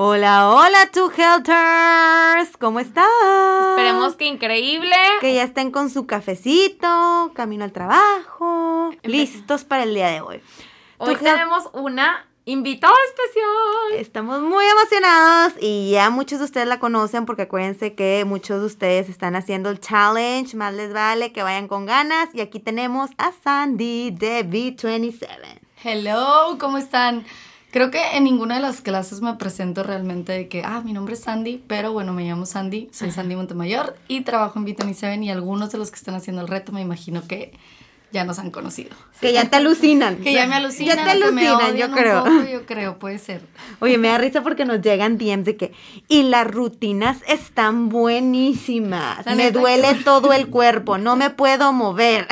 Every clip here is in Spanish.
Hola, hola, Two Helters. ¿Cómo están? Esperemos que increíble. Que ya estén con su cafecito, camino al trabajo, listos para el día de hoy. Hoy tenemos una invitada especial. Estamos muy emocionados y ya muchos de ustedes la conocen porque acuérdense que muchos de ustedes están haciendo el challenge. Más les vale que vayan con ganas. Y aquí tenemos a Sandy de B27. Hello, ¿cómo están? Creo que en ninguna de las clases me presento realmente de que, ah, mi nombre es Sandy, pero bueno, me llamo Sandy, soy Sandy Montemayor y trabajo en Vitamin 7 y algunos de los que están haciendo el reto me imagino que ya nos han conocido. Que ya te alucinan. que ya me alucinan. Ya te alucinan, yo creo. yo creo, puede ser. Oye, me da risa porque nos llegan DMs de que, y las rutinas están buenísimas. me duele todo el cuerpo, no me puedo mover.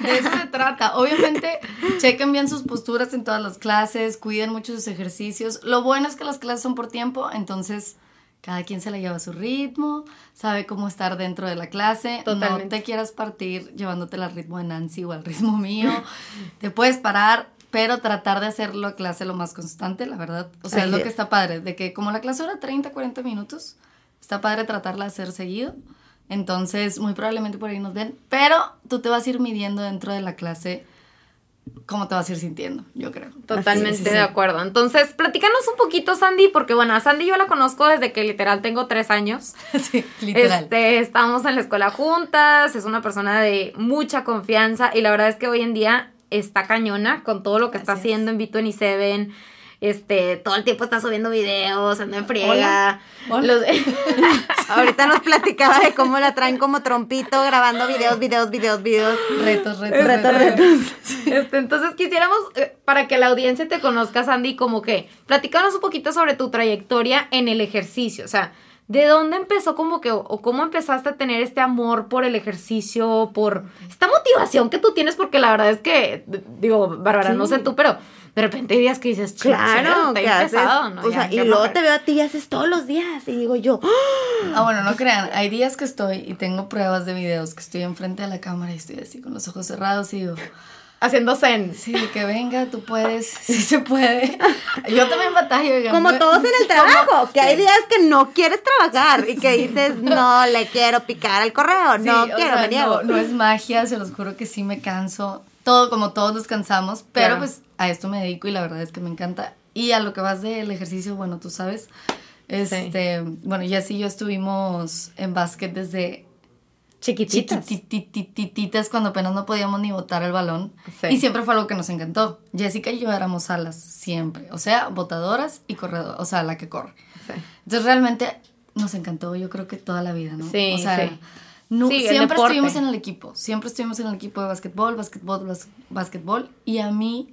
De eso se trata. Obviamente, chequen bien sus posturas en todas las clases, cuiden mucho sus ejercicios. Lo bueno es que las clases son por tiempo, entonces cada quien se la lleva a su ritmo, sabe cómo estar dentro de la clase. No te quieras partir llevándote al ritmo de Nancy o al ritmo mío. te puedes parar, pero tratar de hacer la clase lo más constante, la verdad. O sea, es lo que está padre, de que como la clase dura 30, 40 minutos, está padre tratarla de hacer seguido. Entonces, muy probablemente por ahí nos ven, pero tú te vas a ir midiendo dentro de la clase cómo te vas a ir sintiendo, yo creo. Totalmente de acuerdo. Entonces, platícanos un poquito, Sandy, porque bueno, a Sandy yo la conozco desde que literal tengo tres años. Sí, literal. Este, estábamos en la escuela juntas, es una persona de mucha confianza y la verdad es que hoy en día está cañona con todo lo que está haciendo en B27 este, todo el tiempo está subiendo videos, anda en friega. Ahorita nos platicaba de cómo la traen como trompito grabando videos, videos, videos, videos. Retos, retos, retos. retos. Este, entonces quisiéramos, eh, para que la audiencia te conozca, Sandy, como que platicanos un poquito sobre tu trayectoria en el ejercicio, o sea, ¿De dónde empezó como que, o cómo empezaste a tener este amor por el ejercicio, por esta motivación que tú tienes? Porque la verdad es que, digo, Bárbara, no sé tú, pero de repente hay días que dices, claro, que haces, ¿no? O sea, y luego te veo a ti y haces todos los días y digo yo, ah, bueno, no crean, hay días que estoy y tengo pruebas de videos que estoy enfrente de la cámara y estoy así con los ojos cerrados y digo, haciendo zen. Sí, que venga, tú puedes, sí se puede. Yo también batallo. Como todos en el trabajo, que hay días que no quieres trabajar y que dices, no, le quiero picar al correo, no quiero, me No, no es magia, se los juro que sí me canso. Todo, como todos nos cansamos, pero pues a esto me dedico y la verdad es que me encanta. Y a lo que vas del ejercicio, bueno, tú sabes, este, bueno, ya sí yo estuvimos en básquet desde chiquititas. Chiquititas cuando apenas no podíamos ni botar el balón. Y siempre fue algo que nos encantó. Jessica y yo éramos alas, siempre. O sea, botadoras y corredoras. O sea, la que corre. Entonces realmente nos encantó, yo creo que toda la vida, ¿no? Sí, o sea, siempre estuvimos en el equipo. Siempre estuvimos en el equipo de básquetbol, básquetbol, básquetbol. Y a mí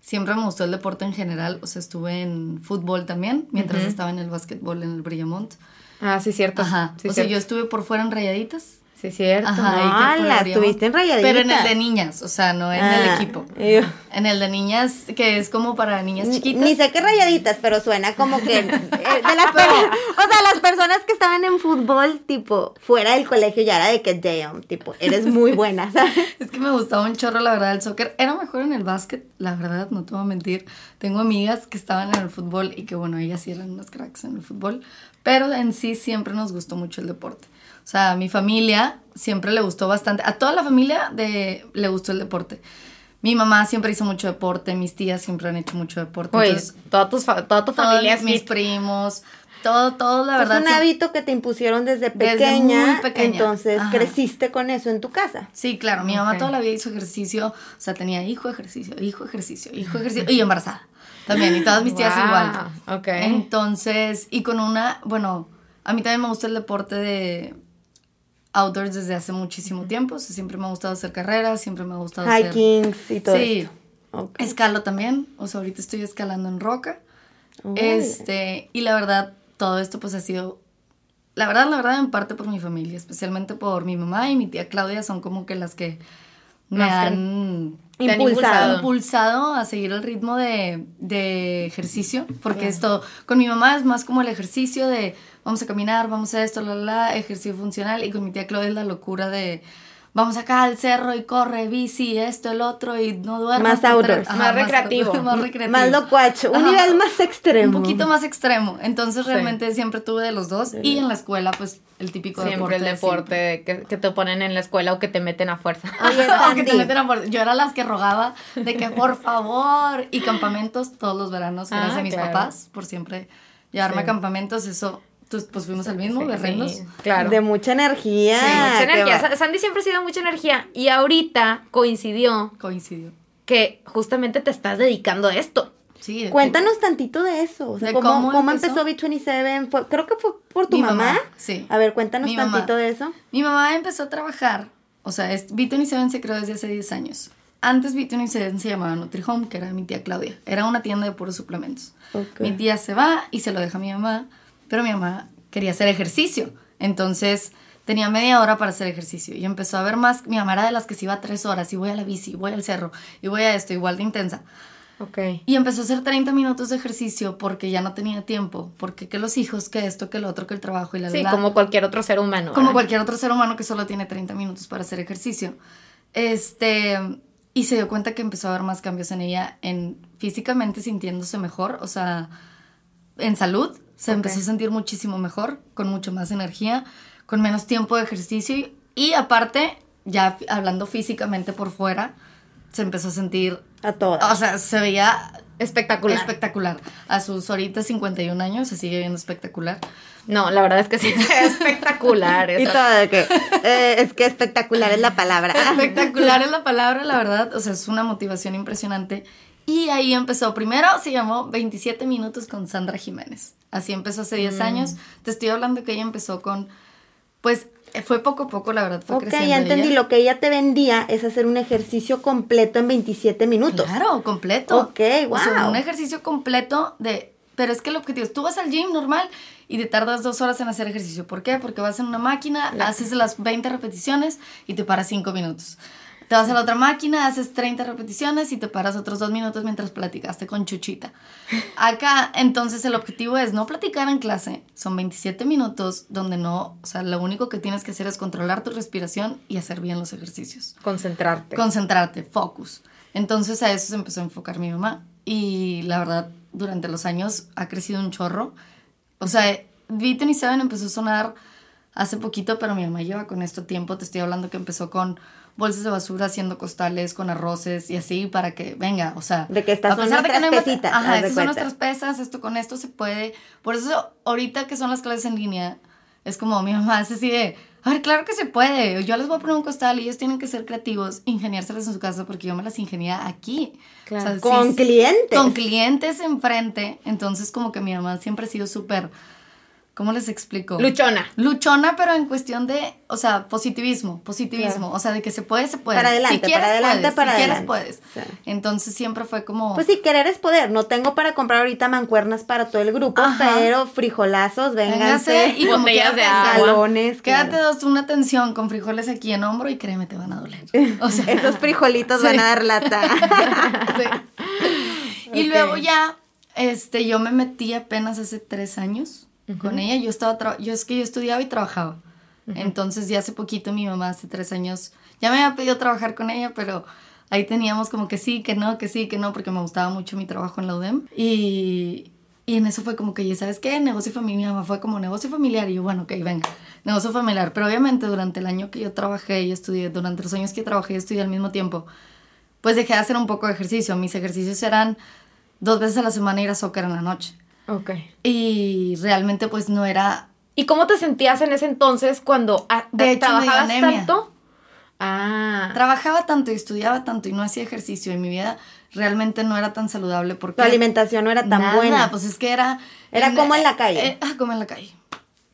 siempre me gustó el deporte en general. O sea, estuve en fútbol también, mientras estaba en el básquetbol en el Brillamont. Ah, sí, cierto. Ajá. o sea, yo estuve por fuera en rayaditas Sí, cierto. Ajá, no, la estuviste en Pero en el de niñas, o sea, no en el ah, equipo. En el de niñas, que es como para niñas chiquitas. Ni, sé qué rayaditas, pero suena como que... Eh, de las o sea, las personas que estaban en fútbol, tipo, fuera del colegio ya era de que, damn, tipo, eres muy buena, ¿sabes? es que me gustaba un chorro, la verdad, el soccer. Era mejor en el básquet, la verdad, no te voy a mentir. Tengo amigas que estaban en el fútbol y que, bueno, ellas sí eran unas cracks en el fútbol. Pero en sí siempre nos gustó mucho el deporte. O sea, a mi familia siempre le gustó bastante. A toda la familia de, le gustó el deporte. Mi mamá siempre hizo mucho deporte, mis tías siempre han hecho mucho deporte. Pues toda, tus, toda tu familia mis primos, Todo, todo, la verdad. un sí- hábito que te impusieron desde Desde pequeña, muy pequeña. entonces Ajá. creciste con eso en tu casa. Sí, claro, mi mamá toda la vida hizo ejercicio, o sea, tenía hijo, ejercicio, hijo, ejercicio, hijo, ejercicio, y embarazada también, y todas mis tías Wow, igual. ok. Entonces, y con una, bueno, a mí también me gusta el deporte de outdoors desde hace muchísimo tiempo, o sea, siempre me ha gustado hacer carreras, siempre me ha gustado hacer... Hikings y todo Sí, esto. Escalo también, o sea, ahorita estoy escalando en roca. Este, y la verdad, todo esto pues ha sido, la verdad, la verdad, en parte por mi familia, especialmente por mi mamá y mi tía Claudia, son como que las que me han Impulsado. impulsado a seguir el ritmo de, de ejercicio, porque esto, con mi mamá es más como el ejercicio de vamos a caminar, vamos a esto, la, la, la, ejercicio funcional, y con mi tía Claudia es la locura de vamos acá al cerro y corre, bici, esto, el otro, y no duermas. Más outdoors. tres- Más recreativo. Más recreativo. Más locuacho, un Ajá. nivel más extremo. Un poquito más extremo. Entonces realmente siempre tuve de los dos. Y en la escuela, pues, el típico Siempre deporte. el de deporte que, que te ponen en la escuela o que te meten a fuerza. Oye, O que te meten a fuerza. Yo era las que rogaba de que por favor. Y campamentos todos los veranos, gracias Ah, a mis claro. papás, por siempre llevarme Sí. a campamentos. Eso, pues, pues fuimos al mismo, Sí, berrendos. sí, claro. de mucha energía. Sí, mucha energía. va- Sandy siempre ha sido mucha energía. Y ahorita coincidió Coincidió. que justamente te estás dedicando a esto. Sí, de- Cuéntanos tantito de eso. O sea, ¿De ¿cómo, cómo cómo empezó? empezó B27? Fue- creo que fue por tu Mi mamá. mamá, sí. A ver, cuéntanos Mi mamá. tantito de eso. Mi mamá empezó a trabajar, o sea, es, B27 se creó desde hace 10 años. Antes B27 se llamaba NutriHome, que era mi tía Claudia. Era una tienda de puros suplementos. Ok. Mi tía se va y se lo deja a mi mamá, pero mi mamá quería hacer ejercicio. Entonces tenía media hora para hacer ejercicio y empezó a ver más. Mi mamá era de las que se iba tres horas y voy a la bici, voy al cerro y voy a esto, igual de intensa. Ok. Y empezó a hacer 30 minutos de ejercicio porque ya no tenía tiempo, porque que los hijos, que esto, que lo otro, que el trabajo y la Sí, la. como cualquier otro ser humano. Como ¿verdad? cualquier otro ser humano que solo tiene 30 minutos para hacer ejercicio. Este, y se dio cuenta que empezó a haber más cambios en ella, en físicamente sintiéndose mejor, o sea, en salud, se Ok. empezó a sentir muchísimo mejor, con mucho más energía, con menos tiempo de ejercicio y, y aparte, ya hablando físicamente por fuera, se empezó a sentir, A todas. o sea, se veía Espectacular. espectacular. A sus ahorita 51 años se sigue viendo espectacular. no, la verdad es que sí, espectacular. y todo de que eh, es que espectacular es la palabra. Espectacular es la palabra, la verdad. O sea, es una motivación impresionante. Y ahí empezó. Primero se llamó 27 minutos con Sandra Jiménez. Así empezó hace Mm. 10 años. Te estoy hablando que ella empezó con. Pues eh, fue poco a poco, la verdad. Fue ok, creciendo ya entendí. ella. Lo que ella te vendía es hacer un ejercicio completo en 27 minutos. Claro, completo. Ok, O sea, wow. un ejercicio completo de... Pero es que el objetivo es, tú vas al gym normal y te tardas dos horas en hacer ejercicio. ¿Por qué? Porque vas en una máquina, haces las 20 repeticiones y te paras 5 minutos. Te vas a la otra máquina, haces 30 repeticiones y te paras otros 2 minutos mientras platicaste con Chuchita. Acá, entonces, el objetivo es no platicar en clase. Son 27 minutos donde no... O sea, lo único que tienes que hacer es controlar tu respiración y hacer bien los ejercicios Concentrarte. concentrarte, focus. Entonces a eso se empezó a enfocar mi mamá y la verdad durante los años ha crecido un chorro. O sea, Beaten y Seven empezó a sonar hace poquito, pero mi mamá lleva con esto tiempo. Te estoy hablando que empezó con bolsas de basura, haciendo costales, con arroces y así para que venga, o sea, De que estas a son pesar de que no hay mat- pesitas, Ajá, estas son nuestras pesas, esto con esto se puede. Por eso ahorita que son las clases en línea, es como mi mamá es así de, a ver, claro que se puede. Yo les voy a poner un costal y ellos tienen que ser creativos, ingeniárselas en su casa porque yo me las ingenia aquí. Claro. Con sí, clientes. Con clientes enfrente. Entonces como que mi mamá siempre ha sido súper, ¿cómo les explico? Luchona. Luchona, pero en cuestión de, o sea, positivismo, positivismo, o sea, de que se puede, se puede. Para adelante, si quieres, para adelante, puedes, para si adelante. quieres, puedes. Sí. Entonces siempre fue como... Pues sí, querer es poder. No tengo para comprar ahorita mancuernas para todo el grupo, Ajá. pero frijolazos, vénganse. Y como Botellas de quédate- agua. Salones. Quédate claro. dos, una tensión con frijoles aquí en hombro y créeme, te van a doler. O sea, Esos frijolitos Sí. van a dar lata. sí. Y luego ya, este, yo me metí apenas hace tres años con ella. Yo estaba, yo es que yo estudiaba y trabajaba. Entonces ya hace poquito mi mamá, hace tres años, ya me había pedido trabajar con ella, pero ahí teníamos como que sí, que no, que sí, que no, porque me gustaba mucho mi trabajo en la UDEM. Y, y en eso fue como que, ¿sabes qué? Negocio familiar, mi mamá fue como negocio familiar. Y yo, bueno, ok, venga, negocio familiar. Pero obviamente durante el año que yo trabajé y estudié, durante los años que trabajé y estudié al mismo tiempo, pues dejé de hacer un poco de ejercicio. Mis ejercicios eran dos veces a la semana ir a soccer en la noche. Ok. Y realmente pues no era... ¿Y cómo te sentías en ese entonces cuando ah, De hecho, trabajabas tanto? Ah. Trabajaba tanto y estudiaba tanto y no hacía ejercicio y mi vida realmente no era tan saludable porque... Tu alimentación no era tan Nada, buena. pues es que era... Era como en la calle. eh, ah, como en la calle.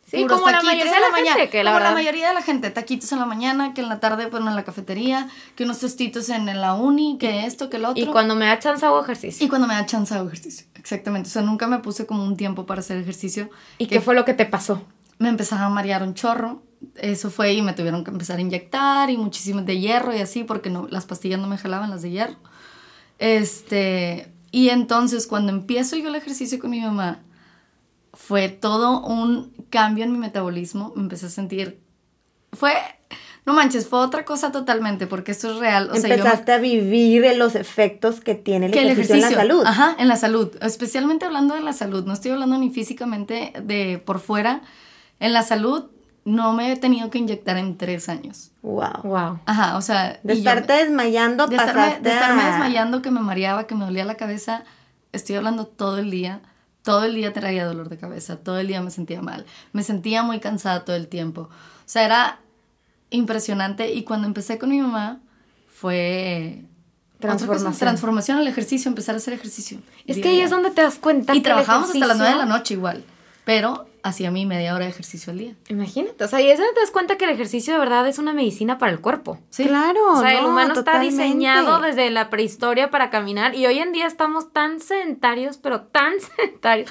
Sí, Puros como la taquitos mayoría en de la mañana, gente, que la como verdad- la mayoría de la gente, taquitos en la mañana, que en la tarde pues en la cafetería, que unos tostitos en la uni, que esto, que lo otro. Y cuando me da chance hago ejercicio. Y cuando me da chance hago ejercicio. Exactamente. O sea, nunca me puse como un tiempo para hacer ejercicio. ¿Y que qué fue lo que te pasó? Me empezaba a marear un chorro. Eso fue y me tuvieron que empezar a inyectar y muchísimo de hierro y así porque no, las pastillas no me jalaban, las de hierro. Este, y entonces cuando empiezo yo el ejercicio con mi mamá, fue todo un cambio en mi metabolismo. Me empecé a sentir, fue, no manches, fue otra cosa totalmente porque esto es real. O sea, yo me- Empezaste a vivir de los efectos que tiene el, que el ejercicio, ejercicio, en la salud. Ajá, en la salud. Especialmente hablando de la salud. No estoy hablando ni físicamente de por fuera. En la salud no me he tenido que inyectar en tres años. Wow. Wow. Ajá, o sea. De y yo- estarte desmayando, de estarme, de estarme a- desmayando, que me mareaba, que me dolía la cabeza. Estoy hablando todo el día. Todo el día traía dolor de cabeza. Todo el día me sentía mal. Me sentía muy cansada todo el tiempo. O sea, era impresionante. Y cuando empecé con mi mamá, fue. cosa, Transformación. Transformación al ejercicio, empezar a hacer ejercicio. Es que ahí es donde te das cuenta Y que trabajábamos hasta las 9 de la noche igual. Pero hacía mi media hora de ejercicio al día. Imagínate, o sea, y es donde te das cuenta que el ejercicio de verdad es una medicina para el cuerpo. Sí. Claro. O sea, el no, humano totalmente. está diseñado desde la prehistoria para caminar y hoy en día estamos tan sedentarios, pero tan sedentarios.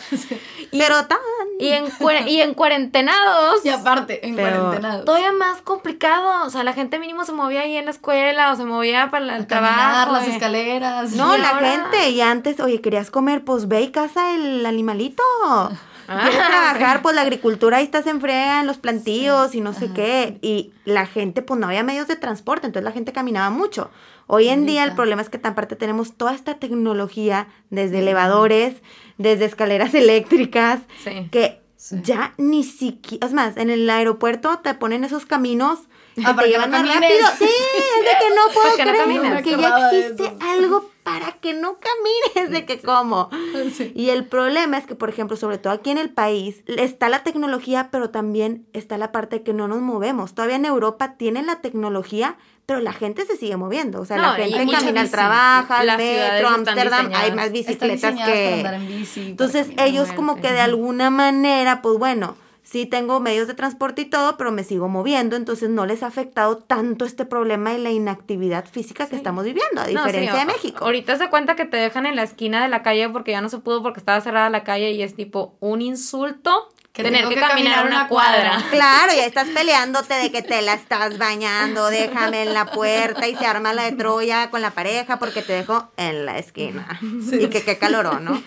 Y, Pero tan. y, en, y en cuarentenados. Y aparte, en Pero- cuarentena. Todavía más complicado, o sea, la gente mínimo se movía ahí en la escuela o se movía para el Caminar trabajo. las eh. escaleras. No, Y la ahora- gente, y antes, oye, querías comer, pues ve y caza el animalito. Ah, Quieres trabajar, pues la agricultura ahí está se enfrega en los plantíos y no sé qué. Y la gente, pues no había medios de transporte, entonces la gente caminaba mucho. Hoy en día el problema es que tan parte tenemos toda esta tecnología, desde elevadores, desde escaleras eléctricas, Sí. que Sí. ya ni siquiera, es más, en el aeropuerto te ponen esos caminos que Ah, para te que llevan no más rápido. Sí, es de que no puedo que no creer que No me ya existe algo para que no camines, de que como. Sí. Y el problema es que, por ejemplo, sobre todo aquí en el país, está la tecnología, pero también está la parte de que no nos movemos. Todavía en Europa tienen la tecnología, pero la gente se sigue moviendo. O sea, No, la gente camina al trabajo, al metro, están Ámsterdam, hay más bicicletas que... en bici. Entonces ellos como que de alguna manera, pues bueno, sí tengo medios de transporte y todo, pero me sigo moviendo, entonces no les ha afectado tanto este problema de la inactividad física que estamos viviendo, a No, sí, diferencia de México. Ahorita se cuenta que te dejan en la esquina de la calle porque ya no se pudo porque estaba cerrada la calle y es tipo un insulto Que tener que, que caminar, caminar una cuadra. cuadra. Claro, ya estás peleándote de que te la estás bañando, déjame en la puerta y se arma la de Troya con la pareja porque te dejo en la esquina. y que qué calorón, ¿no?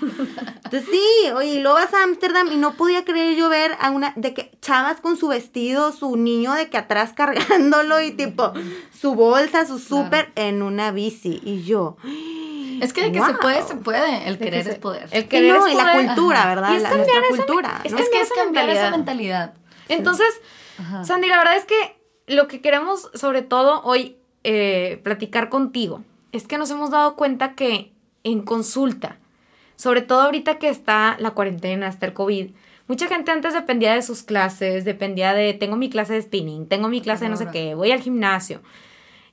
Entonces sí, oye, y luego vas a Ámsterdam y no podía creer yo ver a una, de que chavas con su vestido, su niño de que atrás cargándolo y tipo su bolsa, su súper en una bici. Y yo, Es que de que se puede, se puede. El De querer que es poder. El sí, querer no, es y la poder. cultura, Ajá. ¿verdad? Y es La- cambiar nuestra esa cultura. es ¿no? es que es cambiar esa mentalidad. Entonces, Ajá. Sandy, la verdad es que lo que queremos sobre todo hoy eh, platicar contigo es que nos hemos dado cuenta que en consulta, sobre todo ahorita que está la cuarentena, está el COVID, mucha gente antes dependía de sus clases, dependía de, tengo mi clase de spinning, tengo mi clase de no sé qué, voy al gimnasio.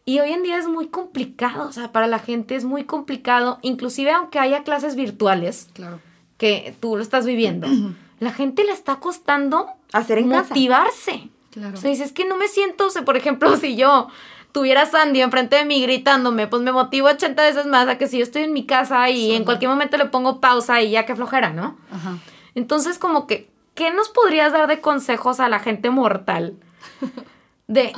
Y hoy en día es muy complicado, o sea, para la gente es muy complicado, inclusive aunque haya clases virtuales, Claro. que tú lo estás viviendo, la gente le está costando Hacer en casa. motivarse. Claro. O sea, dices, es que no me siento, o sea, por ejemplo, si yo tuviera a Sandy enfrente de mí gritándome, pues me motivo 80 veces más a que si yo estoy en mi casa y en cualquier momento le pongo pausa y ya que flojera, ¿no? Ajá. Entonces, como que, ¿qué nos podrías dar de consejos a la gente mortal? De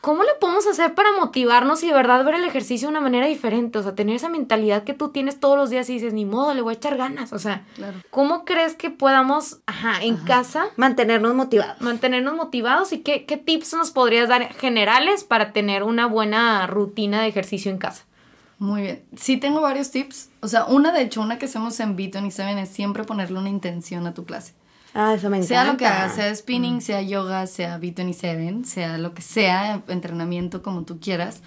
cómo le podemos hacer para motivarnos y de verdad ver el ejercicio de una manera diferente. O sea, tener esa mentalidad que tú tienes todos los días y dices, ni modo, le voy a echar ganas. O sea, Claro. ¿cómo crees que podamos, ajá, en casa Mantenernos motivados. mantenernos motivados y qué, qué tips nos podrías dar generales para tener una buena rutina de ejercicio en casa? Muy bien. Sí tengo varios tips. O sea, una de hecho, una que hacemos en Beaton y Seven es siempre ponerle una intención a tu clase. Ah, eso me encanta. Sea lo que hagas, sea spinning, sea yoga, sea Beaton y Seven, sea lo que sea, entrenamiento como tú quieras.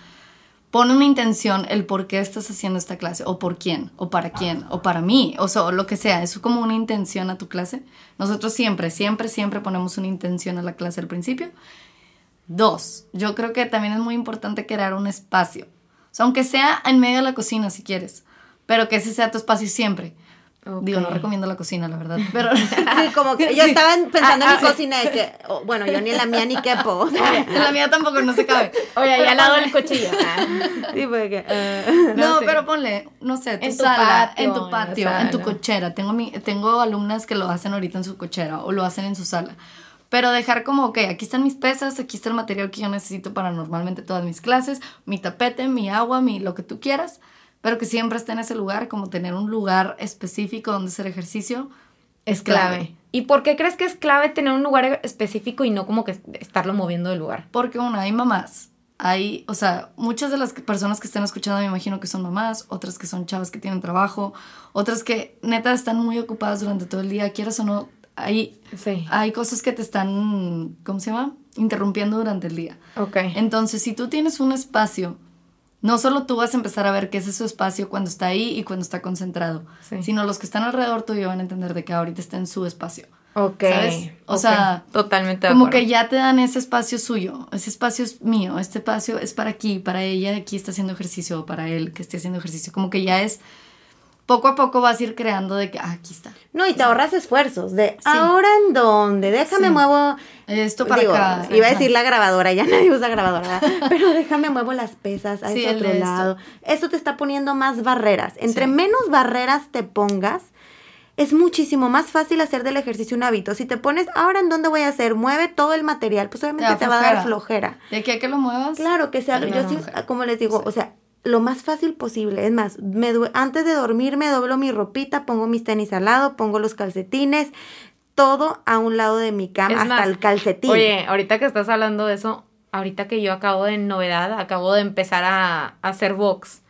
pone una intención el por qué estás haciendo esta clase, o por quién, o para quién, o para mí, o, sea, o lo que sea. Es como una intención a tu clase. Nosotros siempre, siempre, siempre ponemos una intención a la clase al principio. Dos, yo creo que también es muy importante crear un espacio. O sea, aunque sea en medio de la cocina si quieres, pero que ese sea tu espacio siempre. Digo, no recomiendo la cocina, la verdad. Pero Sí, como que yo estaba pensando en mi cocina de que, oh, bueno, yo ni en la mía ni quepo. en la mía tampoco no se cabe. Oye, ahí al lado del cuchillo. Sí, fue que, eh. No, sé. pero ponle, no sé, tu En tu sala, patio, en en tu patio, en, tu sala. cochera. Tengo, mi, tengo alumnas que lo hacen ahorita en su cochera o lo hacen en su sala. Pero dejar como, ok, aquí están mis pesas, aquí está el material que yo necesito para normalmente todas mis clases, mi tapete, mi agua, mi lo que tú quieras, pero que siempre esté en ese lugar, como tener un lugar específico donde hacer ejercicio. Es clave. ¿Y por qué crees que es clave tener un lugar específico y no como que estarlo moviendo del lugar? Porque una, hay mamás. Hay, o sea, muchas de las personas que están escuchando me imagino que son mamás, otras que son chavas que tienen trabajo, otras que neta están muy ocupadas durante todo el día, quieras o no, hay, Sí. hay cosas que te están, ¿cómo se llama? Interrumpiendo durante el día. Ok. Entonces, si tú tienes un espacio, no solo tú vas a empezar a ver qué es ese espacio cuando está ahí y cuando está concentrado, Sí. sino los que están alrededor tuyo van a entender de que ahorita está en su espacio. Ok. ¿Sabes? O sea, totalmente Como que ya te dan ese espacio suyo, ese espacio es mío, este espacio es para aquí, para ella aquí está haciendo ejercicio, o para él que esté haciendo ejercicio, como que ya es, poco a poco vas a ir creando de que, ah, aquí está. No, y te ahorras esfuerzos de, ¿ahora en dónde? Déjame Sí. muevo... Esto para Digo, acá. Iba a decir la grabadora, ya nadie usa grabadora, pero déjame muevo las pesas a el otro de esto. lado. Eso te está poniendo más barreras. Entre menos barreras te pongas, es muchísimo más fácil hacer del ejercicio un hábito. Si te pones, ahora en dónde voy a hacer, mueve todo el material, pues obviamente te, va a dar flojera. De a que lo muevas. Claro que sea, yo sí, como les digo, o sea, lo más fácil posible. Es más, me antes de dormir me doblo mi ropita, pongo mis tenis al lado, pongo los calcetines, todo a un lado de mi cama, Es hasta más, el calcetín. Oye, ahorita que estás hablando de eso, ahorita que yo acabo de novedad, acabo de empezar a, a hacer box.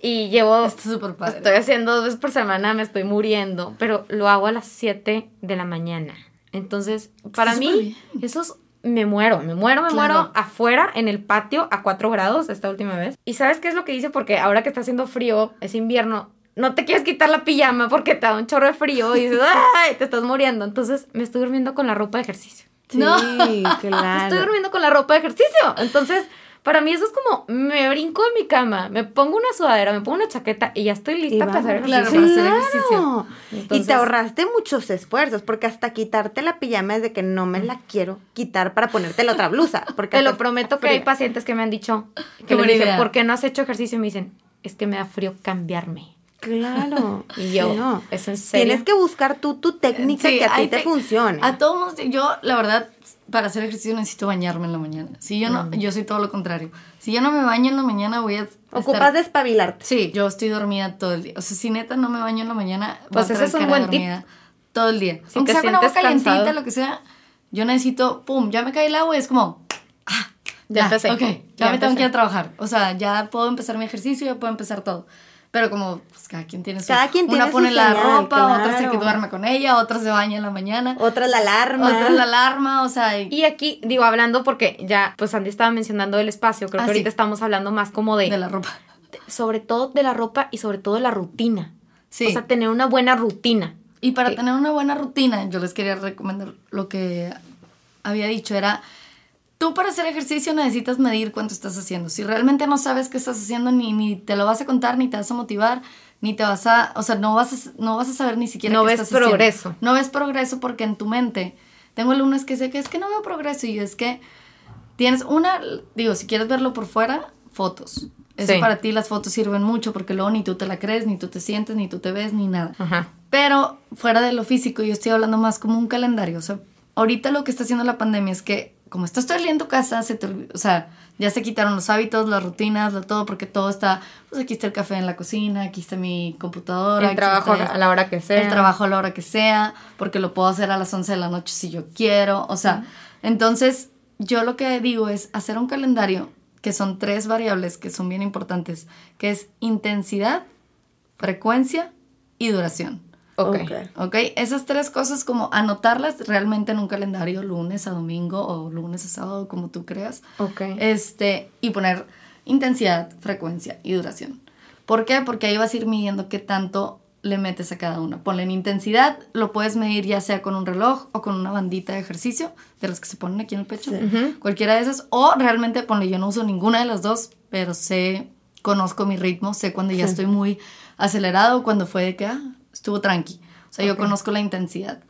Y llevo, súper padre. estoy haciendo dos veces por semana, me estoy muriendo, pero lo hago a las 7 de la mañana. Entonces, para mí, eso es, me muero, me muero, me Claro. muero afuera, en el patio, a 4 grados esta última vez. ¿Y sabes qué es lo que hice? Porque ahora que está haciendo frío, es invierno, no te quieres quitar la pijama porque te da un chorro de frío y dices, ¡ay! Te estás muriendo. Entonces, me estoy durmiendo con la ropa de ejercicio. Sí, No. claro. Estoy durmiendo con la ropa de ejercicio. Entonces, para mí eso es como, me brinco de mi cama, me pongo una sudadera, me pongo una chaqueta y ya estoy lista para hacer. Claro, ejercicio. para hacer ejercicio. Claro. y te ahorraste muchos esfuerzos, porque hasta quitarte la pijama es de que no me la quiero quitar para ponerte la otra blusa. Porque Te lo prometo que hay pacientes que me han dicho, que dije, idea. ¿por qué no has hecho ejercicio? Y me dicen, es que me da frío cambiarme. Claro. Y yo, Sí, no. ¿es en serio? Tienes que buscar tú tu técnica Sí, que a ti te tec- funcione. A todos, yo la verdad, para hacer ejercicio necesito bañarme en la mañana. Si yo no, yo soy todo lo contrario. Si yo no me baño en la mañana voy a... Ocupas estar- despabilarte. Sí, yo estoy dormida todo el día. O sea, si neta no me baño en la mañana, voy Pues a ese es un buen tip. dormida todo el día. Si Aunque sea con agua calientita, cansado. lo que sea, yo necesito, pum, ya me cae el agua y es como, ah, Ya empecé. Ok, ya, Ya me tengo empecé. que ir a trabajar. O sea, ya puedo empezar mi ejercicio, ya puedo empezar todo. Pero como, pues cada quien tiene su... Cada quien Una tiene su pone la señal, ropa, otra se que claro. duerme con ella, otra se baña en la mañana, Otra la alarma. otra la alarma, o sea... y- Y aquí, digo, hablando porque ya, pues Andy estaba mencionando del espacio, creo Ah, que sí. ahorita estamos hablando más como de, de la ropa. sobre todo de la ropa y sobre todo de la rutina. Sí. O sea, tener una buena rutina. Y para Sí. tener una buena rutina, yo les quería recomendar lo que había dicho, era, tú para hacer ejercicio necesitas medir cuánto estás haciendo. Si realmente no sabes qué estás haciendo, ni, ni te lo vas a contar, ni te vas a motivar, ni te vas a, o sea, no vas a, no vas a saber ni siquiera No qué ves estás haciendo. progreso. No ves progreso porque en tu mente, tengo alumnos que dicen que es que no veo progreso y es que tienes una, digo, si quieres verlo por fuera, fotos. Eso Sí. para ti las fotos sirven mucho porque luego ni tú te la crees, ni tú te sientes, ni tú te ves, ni nada. Ajá. Pero fuera de lo físico, yo estoy hablando más como un calendario. O sea, ahorita lo que está haciendo la pandemia es que, como estás todo el día en tu casa, se te o sea, ya se quitaron los hábitos, las rutinas, lo todo, porque todo está, pues aquí está el café en la cocina, aquí está mi computadora. El trabajo está a la hora que sea. El trabajo a la hora que sea, porque lo puedo hacer a las 11 de la noche si yo quiero. O sea, entonces yo lo que digo es hacer un calendario que son tres variables que son bien importantes, que es intensidad, frecuencia y duración. Ok. Ok. ¿Ok? Esas tres cosas como anotarlas realmente en un calendario lunes a domingo o lunes a sábado, como tú creas. Ok. Este, y poner intensidad, frecuencia y duración. ¿Por qué? Porque ahí vas a ir midiendo qué tanto le metes a cada uno. Ponle en intensidad, lo puedes medir ya sea con un reloj o con una bandita de ejercicio, de las que se ponen aquí en el pecho, cualquiera de esas, o realmente ponle, yo no uso ninguna de las dos, pero sé, conozco mi ritmo, sé cuando ya estoy muy acelerado, cuando fue de que ah, estuvo tranqui. O sea, yo conozco la intensidad.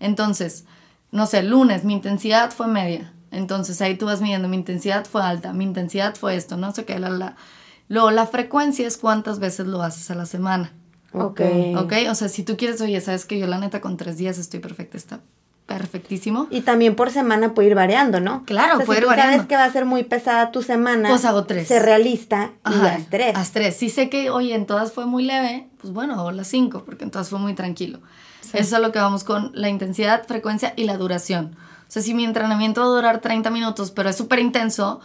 Entonces, no sé, lunes mi intensidad fue media. Entonces ahí tú vas midiendo, mi intensidad fue alta, mi intensidad fue esto, no sé qué, la, la. Luego, la frecuencia es cuántas veces lo haces a la semana. Ok. ¿Ok? O sea, si tú quieres, oye, sabes que yo la neta con tres días estoy perfecta, está perfectísimo. Y también por semana puede ir variando, ¿no? Claro, o sea, puede si ir tú sabes variando. que va a ser muy pesada tu semana. Pues hago tres. Sé realista y Ajá, haz tres. Haz tres. Si sé que, oye, en todas fue muy leve, pues bueno, hago las cinco, porque en todas fue muy tranquilo. Eso es lo que vamos con la intensidad, frecuencia y la duración. O sea, si mi entrenamiento va a durar 30 minutos, pero es súper intenso,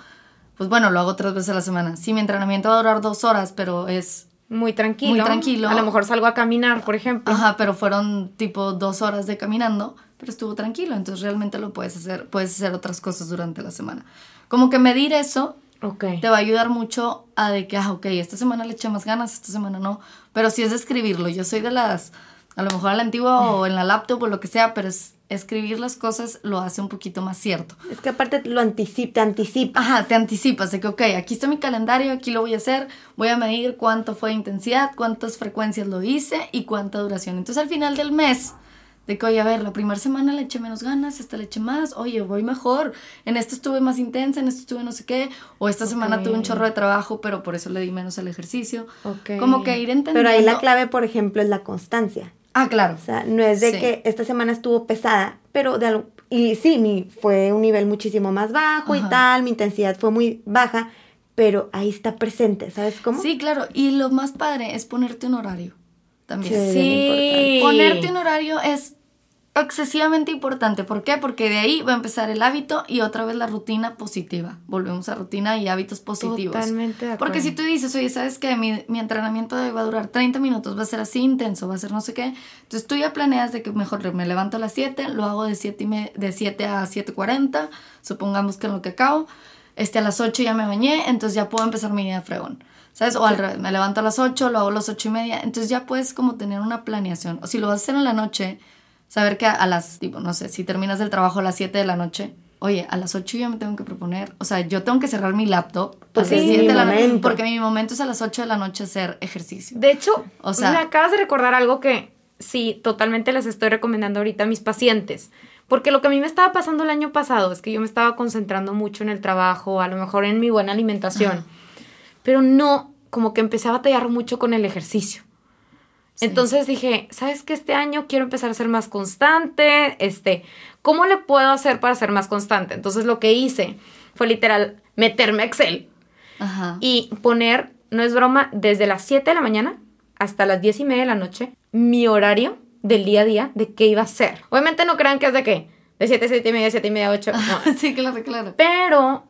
pues bueno, lo hago tres veces a la semana. Si mi entrenamiento va a durar dos horas, pero es Muy tranquilo. Muy tranquilo. A lo mejor salgo a caminar, por ejemplo. Ajá, pero fueron tipo dos horas de caminando, pero estuvo tranquilo, entonces realmente lo puedes hacer, puedes hacer otras cosas durante la semana. Como que medir eso Ok. te va a ayudar mucho a de que, ah, ok, esta semana le eché más ganas, esta semana no, pero si es escribirlo, yo soy de las, a lo mejor a la antigua o en la laptop o lo que sea, pero es, escribir las cosas lo hace un poquito más cierto. Es que aparte lo anticipa, te anticipa. Ajá, te anticipas de que, ok, aquí está mi calendario, aquí lo voy a hacer, voy a medir cuánto fue de intensidad, cuántas frecuencias lo hice y cuánta duración. Entonces al final del mes, de que, oye, a ver, la primera semana le eché menos ganas, esta le eché más, oye, voy mejor, en esto estuve más intensa, en esto estuve no sé qué, o esta semana tuve un chorro de trabajo, pero por eso le di menos al ejercicio. Ok. Como que ir entendiendo. Pero ahí la clave, por ejemplo, es la constancia. Ah, claro. O sea, no es de Sí. que esta semana estuvo pesada, pero de algo, y sí, mi, fue un nivel muchísimo más bajo y tal, mi intensidad fue muy baja, pero ahí está presente, ¿sabes cómo? Sí, claro. Y lo más padre es ponerte un horario también. Sí. Sí. Ponerte un horario es excesivamente importante. ¿Por qué? Porque de ahí va a empezar el hábito y otra vez la rutina positiva. Volvemos a rutina y hábitos positivos. Totalmente de Porque si tú dices, oye, ¿sabes qué? Mi, mi entrenamiento de hoy va a durar 30 minutos, va a ser así intenso, va a ser no sé qué. Entonces tú ya planeas de que mejor me levanto a las 7, lo hago de 7, y me- de 7 a 7.40, supongamos que en lo que acabo. Este, a las 8 ya me bañé, entonces ya puedo empezar mi día de fregón. ¿Sabes? O al revés, me levanto a las 8, lo hago a las 8 y media. Entonces ya puedes como tener una planeación. O si lo vas a hacer en la noche, saber que a, a las, tipo, no sé, si terminas el trabajo a las 7 de la noche, oye, a las 8 yo me tengo que proponer, o sea, yo tengo que cerrar mi laptop a las Porque es 7 mi de la noche, porque mi momento es a las 8 de la noche hacer ejercicio. De hecho, O sea- me acabas de recordar algo que sí, totalmente les estoy recomendando ahorita a mis pacientes. Porque lo que a mí me estaba pasando el año pasado es que yo me estaba concentrando mucho en el trabajo, a lo mejor en mi buena alimentación, Ajá. pero no, como que empecé a batallar mucho con el ejercicio. Sí. Entonces dije, ¿sabes qué? Este año quiero empezar a ser más constante. Este, ¿cómo le puedo hacer para ser más constante? Entonces lo que hice fue literal meterme a Excel Ajá. y poner, no es broma, desde las 7 de la mañana hasta las 10 y media de la noche, mi horario del día a día de qué iba a ser. Obviamente no crean que es de qué, de 7, 7 y media, 7 y media, 8. No. sí, claro, claro. Pero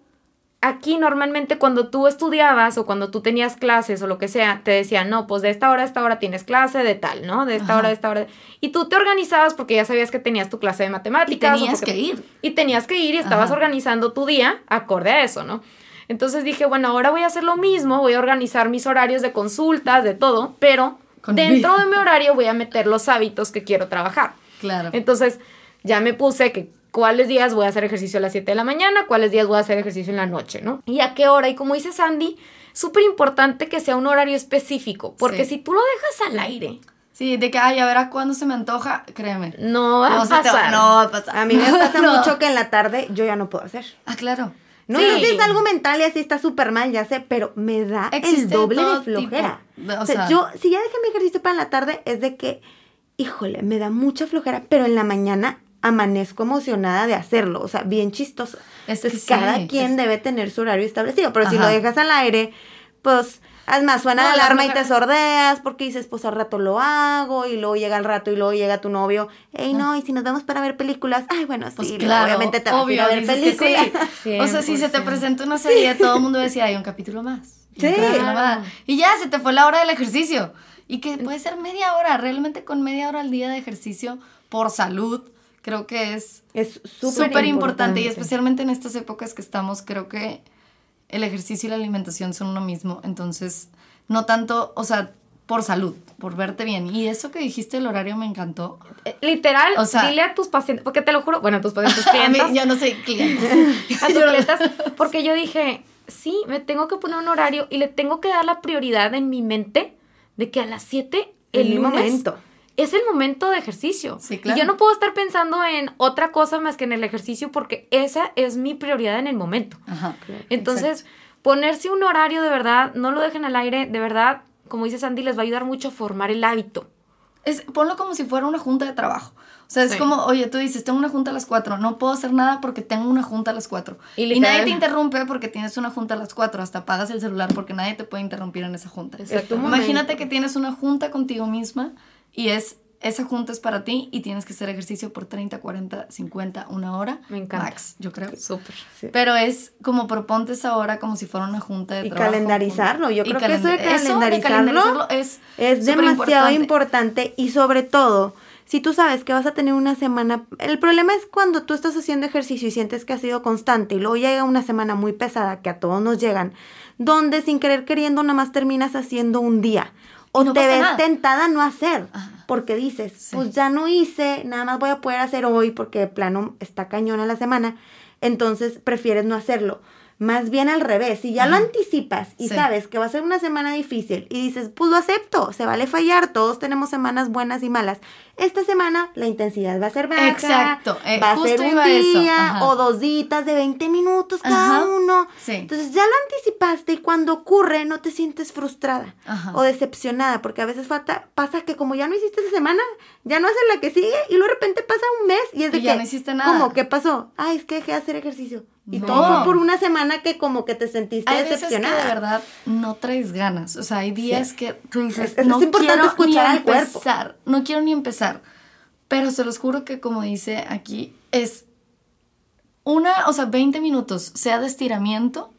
aquí normalmente cuando tú estudiabas o cuando tú tenías clases o lo que sea, te decían, no, pues de esta hora a esta hora tienes clase de tal, ¿no? De esta Ajá. hora a esta hora. Y tú te organizabas porque ya sabías que tenías tu clase de Y matemáticas. o tenías porque- que ir. y tenías que ir y estabas Ajá. organizando tu día acorde a eso, ¿no? Entonces dije, bueno, ahora voy a hacer lo mismo, voy a organizar mis horarios de consultas, de todo, pero Con dentro de mi horario voy a meter los hábitos que quiero trabajar. Claro. Entonces, ya me puse que cuáles días voy a hacer ejercicio a las 7 de la mañana, cuáles días voy a hacer ejercicio en la noche, ¿no? Y a qué hora. Y como dice Sandy, súper importante que sea un horario específico, porque Sí. si tú lo dejas al aire, Sí, de que, ay, a ver a cuándo se me antoja, créeme. no va a te va- pasar. no va a pasar. A mí me pasa No. mucho que en la tarde yo ya no puedo hacer. Ah, claro. No Sí. sé si es algo mental y así está súper mal, ya sé, pero me da el doble de flojera. tipo o o sea, yo, si ya dejé mi ejercicio para la tarde, es de que, híjole, me da mucha flojera, pero en la mañana amanezco emocionada de hacerlo, o sea, bien chistoso. Es que sí, cada quien es- debe tener su horario establecido, pero si lo dejas al aire, pues, además suena No, la la alarma y te sordeas porque dices, pues al rato lo hago, y luego llega el rato y luego llega tu novio, hey, no, y si nos vemos para ver películas, ay, bueno, sí, Pues claro, obviamente te vas a ir obvio, a ver películas. sí. O sea, si se te 100%. presenta una serie, todo el mundo decía, hay un capítulo más. Sí. Claro. Y ya, se te fue la hora del ejercicio. Y que puede ser media hora, realmente con media hora al día de ejercicio por salud, creo que es Es súper importante. y especialmente en estas épocas que estamos, creo que el ejercicio y la alimentación son uno mismo, entonces no tanto, o sea, por salud, por verte bien. Y eso que dijiste el horario me encantó. Eh, Literal, O sea- dile a tus pacientes, porque te lo juro, bueno, a tus pacientes, tus A mí, clientes, yo no soy cliente. a tus clientas, porque yo dije, sí, me tengo que poner un horario y le tengo que dar la prioridad en mi mente de que a las 7 el El lunes momento. Es el momento de ejercicio. Sí, claro. Y yo no puedo estar pensando en otra cosa más que en el ejercicio porque esa es mi prioridad en el momento. Ajá. Entonces, ponerse un horario de verdad, no lo dejen al aire, de verdad, como dice Sandy, les va a ayudar mucho a formar el hábito. Es, ponlo como si fuera una junta de trabajo. O sea, es Sí. como, oye, tú dices, tengo una junta a las 4, no puedo hacer nada porque tengo una junta a las 4. Y nadie te interrumpe porque tienes una junta a las 4, hasta apagas el celular porque nadie te puede interrumpir en esa junta. Exacto. Imagínate que tienes una junta contigo misma y es esa junta es para ti y tienes que hacer ejercicio por 30, 40, 50, una hora. Me encanta. Max, yo creo. Súper. Sí. Pero es como proponte esa hora como si fuera una junta de Y trabajo. calendarizarlo. Yo Y creo que eso de calendar- calendarizarlo es Es demasiado importante y sobre todo, si tú sabes que vas a tener una semana, el problema es cuando tú estás haciendo ejercicio y sientes que has sido constante y luego llega una semana muy pesada que a todos nos llegan, donde sin querer queriendo nada más terminas haciendo un día o no te ves nada. tentada a no hacer, Ajá. porque dices, Sí. pues ya no hice, nada más voy a poder hacer hoy porque de plano está cañona la semana, entonces prefieres no hacerlo. Más bien al revés, si ya lo anticipas y Sí. sabes que va a ser una semana difícil y dices, pues lo acepto, se vale fallar, todos tenemos semanas buenas y malas. Esta semana la intensidad va a ser baja, Exacto, eh, va a ser un día o dos ditas de 20 minutos cada Ajá, uno. sí. Entonces ya lo anticipaste y cuando ocurre no te sientes frustrada Ajá. o decepcionada, porque a veces falta, pasa que como ya no hiciste esa semana, ya no haces la que sigue y luego de repente pasa un mes y es de Y que, ya no hiciste nada. ¿cómo? ¿Qué pasó? Ay, es que dejé de hacer ejercicio. Y No. todo fue por una semana que como que te sentiste Hay veces que decepcionada. de verdad no traes ganas. O sea, hay días Sí. que tú dices, Es- es no importante quiero escuchar ni al cuerpo". empezar. No quiero ni empezar. Pero se los juro que como dice aquí, es una, o sea, 20 minutos, sea de estiramiento.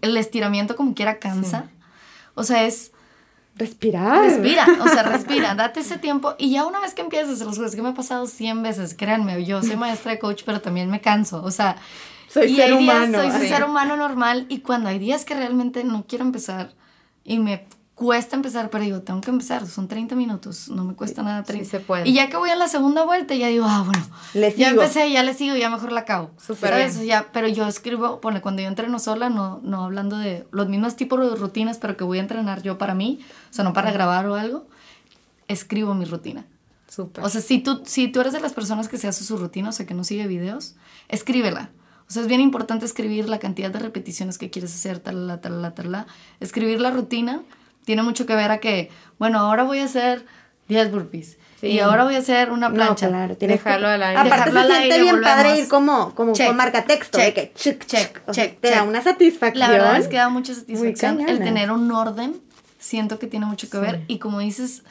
El estiramiento como quiera cansa. O sea, es Respirar. respira, o sea, respira, date ese tiempo y ya una vez que empiezas, se los juro, es que me ha pasado 100 veces, créanme, yo soy maestra de coach, pero también me canso, o sea, Soy y ser hay días- humano. soy Sí. ser humano normal y cuando hay días que realmente no quiero empezar y me cuesta empezar, pero digo, tengo que empezar, son 30 minutos, no me cuesta nada. 30. se puede. Y ya que voy a la segunda vuelta, ya digo, ah, bueno, Le ya sigo. empecé, ya le sigo, ya mejor la acabo. Súper bien. Ya, pero yo escribo, bueno, cuando yo entreno sola, no, no hablando de los mismos tipos de rutinas, pero que voy a entrenar yo para mí, o sea, no para grabar o algo, escribo mi rutina. Súper. O sea, si tú, si tú eres de las personas que se hace su rutina, o sea, que no sigue videos, escríbela. O sea, es bien importante escribir la cantidad de repeticiones que quieres hacer, talala, talala, talala. Escribir la rutina tiene mucho que ver a que, bueno, ahora voy a hacer 10 burpees. Sí. Y ahora voy a hacer una No, plancha. claro, tienes Dejarlo que- al aire. Aparte Dejarlo se siente aire, bien padre ir como, como Check, con marca texto, de check, que check, check, O sea, check, te da una satisfacción. La verdad es que da mucha satisfacción el tener un orden. Siento que tiene mucho que ver. Y como dices,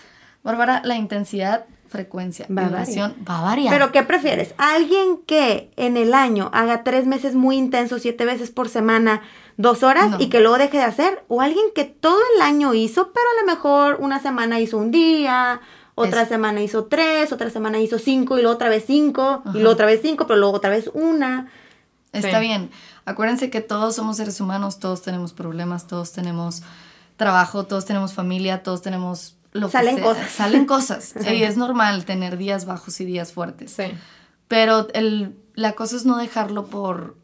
Bárbara, la intensidad, frecuencia Va duración va a variar. Pero ¿qué prefieres? ¿Alguien que en el año haga tres meses muy intensos, siete veces por semana, dos horas No. y que luego deje de hacer? ¿O alguien que todo el año hizo, pero a lo mejor una semana hizo un día, otra Es- semana hizo tres, otra semana hizo cinco y luego otra vez cinco, y luego otra vez cinco, pero luego otra vez una? Está Sí. bien. Acuérdense que todos somos seres humanos, todos tenemos problemas, todos tenemos trabajo, todos tenemos familia, todos tenemos lo que Salen sea. cosas. Salen cosas. Y es normal tener días bajos y días fuertes. Sí. Pero el, la cosa es no dejarlo por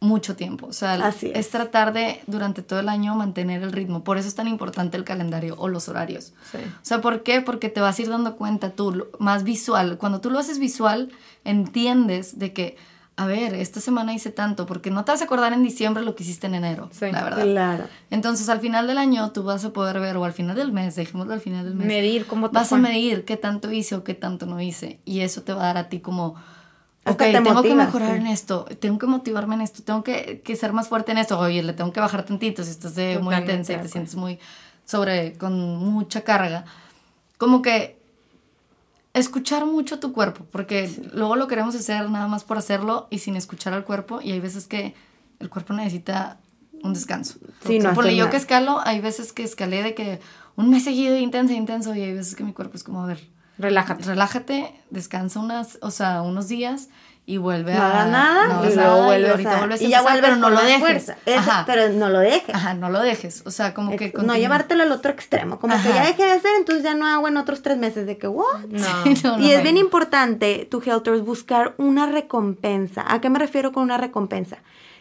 mucho tiempo. O sea, Así es. tratar de durante todo el año mantener el ritmo. Por eso es tan importante el calendario o los horarios. Sí. O sea, ¿por qué? Porque te vas a ir dando cuenta tú, más visual. Cuando tú lo haces visual, entiendes de que, a ver, esta semana hice tanto, porque no te vas a acordar en diciembre lo que hiciste en enero, Sí, la verdad. Claro. Entonces, al final del año, tú vas a poder ver, o al final del mes, dejémoslo al final del mes. Medir cómo te Vas fue. a medir qué tanto hice o qué tanto no hice. Y eso te va a dar a ti como, ok, te tengo que motivas, mejorar sí. en esto, tengo que motivarme en esto, tengo que, que ser más fuerte en esto. Oye, le tengo que bajar tantito si estás de muy intensa y te sientes muy sobre, con mucha carga. Como que escuchar mucho tu cuerpo, porque luego lo queremos hacer nada más por hacerlo y sin escuchar al cuerpo. Y hay veces que el cuerpo necesita un descanso. Sí, no Ponle hacer yo nada. que escalo, hay veces que escalé de que un mes seguido, intenso, intenso, y hay veces que mi cuerpo es como, a ver, Relájate. relájate, descansa unas, o sea, unos días y vuelve no a hagas nada no y luego nada, y vuelves ahorita a- vuelves a y ya empezar, vuelves pero no lo dejes. fuerza. Eso, Ajá. pero no lo dejes. Ajá, no lo dejes. O sea, como que Ex- no llevártelo al otro extremo, como que ya dejé de hacer, entonces ya no hago en otros tres meses de que, ¿what? No. Sí, no, no, y es bien importante, tu Helters, buscar una recompensa. ¿A qué me refiero con una recompensa?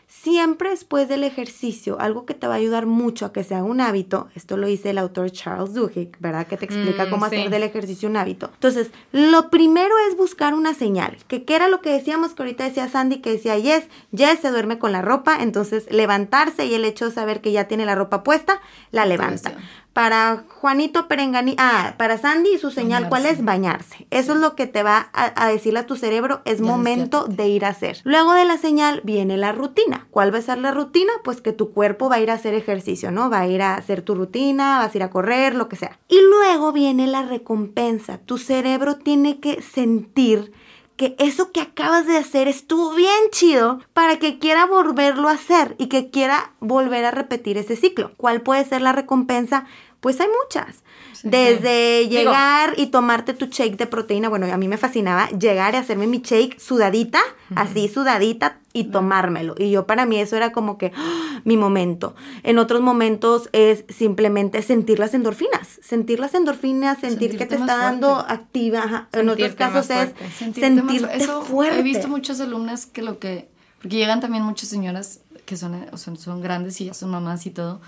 Siempre después del ejercicio, algo que te va a ayudar mucho a que sea un hábito, esto lo dice el autor Charles Duhigg, ¿verdad? Que te explica Mm, cómo sí. hacer del ejercicio un hábito. Entonces, lo primero es buscar una señal, que qué era lo que decíamos que ahorita decía Sandy, que decía Yes, Yes se duerme con la ropa, entonces levantarse y el hecho de saber que ya tiene la ropa puesta, la levanta. Para Juanito Perengani, ah, para Sandy su señal, ¿cuál es? Bañarse. Eso es lo que te va a, a decirle a tu cerebro, es Ya momento de ir a hacer. Luego de la señal viene la rutina. ¿Cuál va a ser la rutina? Pues que tu cuerpo va a ir a hacer ejercicio, ¿no? Va a ir a hacer tu rutina, vas a ir a correr, lo que sea. Y luego viene la recompensa. Tu cerebro tiene que sentir que eso que acabas de hacer estuvo bien chido para que quiera volverlo a hacer y que quiera volver a repetir ese ciclo. ¿Cuál puede ser la recompensa? Pues hay muchas. Desde llegar y tomarte tu shake de proteína, bueno, a mí me fascinaba llegar y hacerme mi shake sudadita, así sudadita y tomármelo. Y yo para mí eso era como que ¡ah! mi momento. En otros momentos es simplemente sentir las endorfinas, sentir las endorfinas, sentir que te más está dando fuerte. activa. ajá. En otros casos más es. Sentirte más sentirte, eso, fuerte. He visto muchas alumnas que lo que. Porque llegan también muchas señoras que son, o sea, son grandes y ya son mamás y todo.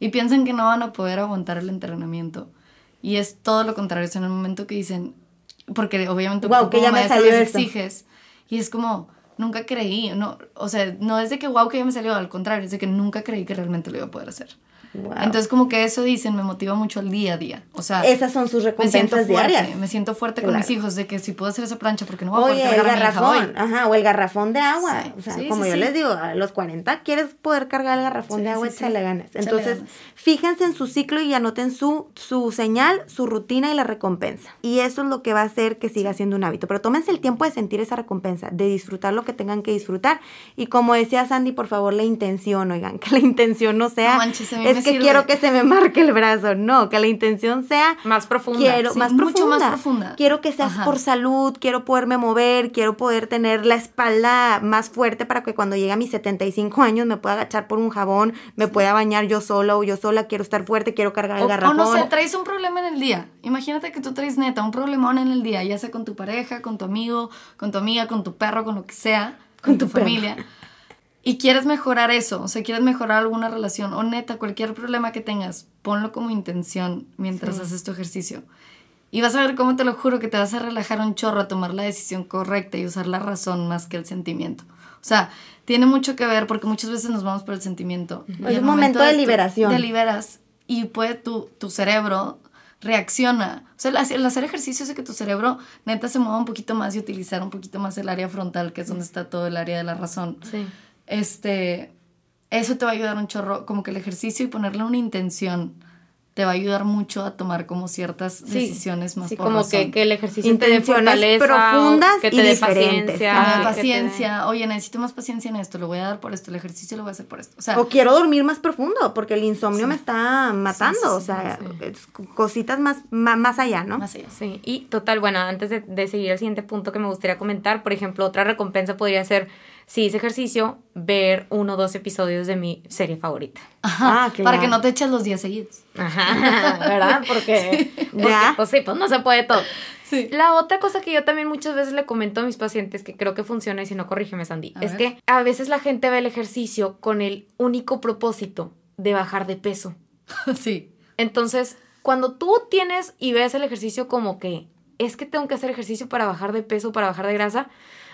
Y piensan que no van a poder aguantar el entrenamiento. Y es todo lo contrario. Es en el momento que dicen. Porque obviamente Guau, tú que como ya me salió les esto. exiges. Y es como. Nunca creí, no, o sea, no es de que wow que ya me salió, al contrario, es de que nunca creí que realmente lo iba a poder hacer. Wow. Entonces como que eso dicen me motiva mucho al día a día. O sea, Esas son sus me recompensas fuerte, diarias. me siento fuerte con Claro. mis hijos de que si puedo hacer esa plancha porque no voy a poder el cargar hija garrafón, ajá, o el garrafón de agua. Sí, o sea, sí, como sí, yo les digo, a los 40 quieres poder cargar el garrafón de agua, sí. échale ganas. Entonces, ganas. fíjense en su ciclo y anoten su, su señal, su rutina y la recompensa. Y eso es lo que va a hacer que siga siendo un hábito. Pero tómense el tiempo de sentir esa recompensa, de disfrutar lo que tengan que disfrutar. Y como decía Sandy, por favor, la intención, oigan, que la intención no sea, No manches, a mí es me que sirve. quiero que se me marque el brazo. No, que la intención sea Más profunda. Quiero Sí, más, mucho profunda. más profunda. Quiero que seas Ajá. por salud, quiero poderme mover, quiero poder tener la espalda más fuerte para que cuando llegue a mis 75 años me pueda agachar por un jabón, me pueda bañar yo sola o yo sola, quiero estar fuerte, quiero cargar el O, o garrafón. no sé, traes un problema en el día. Imagínate que tú traes neta un problemón en el día, ya sea con tu pareja, con tu amigo, con tu amiga, con tu perro, con lo que sea, con, Con tu, tu perro. familia. Y quieres mejorar eso, o sea, quieres mejorar alguna relación, o neta, cualquier problema que tengas, ponlo como intención mientras haces tu ejercicio. Y vas a ver cómo te lo juro que te vas a relajar un chorro a tomar la decisión correcta y usar la razón más que el sentimiento. O sea, tiene mucho que ver porque muchas veces nos vamos por el sentimiento. Y Es un momento de liberación. de liberas y puede tu, tu cerebro reacciona. O sea, el hacer ejercicio hace que tu cerebro neta se mueva un poquito más y utilizar un poquito más el área frontal, que es donde está todo el área de la razón. Sí. Este, eso te va a ayudar un chorro, como que el ejercicio y ponerle una intención te va a ayudar mucho a tomar como ciertas decisiones más Sí, por como razón. que, que el ejercicio te dé Intenciones profundas que te y dé diferentes. paciencia. Te paciencia, oye, necesito más paciencia en esto, lo voy a dar por esto, el ejercicio lo voy a hacer por esto. O sea, O quiero dormir más profundo, porque el insomnio Sí. me está matando, Sí, sí, o sea, cositas más, ma- más, allá, ¿no? más allá. Sí, y total, bueno, antes de, de seguir al siguiente punto que me gustaría comentar, por ejemplo, otra recompensa podría ser, si hice ejercicio, ver uno o dos episodios de mi serie favorita. Ajá, Ah, para que no te eches los días seguidos. Ajá, ¿verdad? Porque, porque, Ya. pues sí, pues no se puede todo. Sí. La otra cosa que yo también muchas veces le comento a mis pacientes, que creo que funciona, y si no, corrígeme, Sandy, A es ver. que a veces la gente ve el ejercicio con el único propósito de bajar de peso. sí. Entonces, cuando tú tienes y ves el ejercicio como que es que tengo que hacer ejercicio para bajar de peso, para bajar de grasa,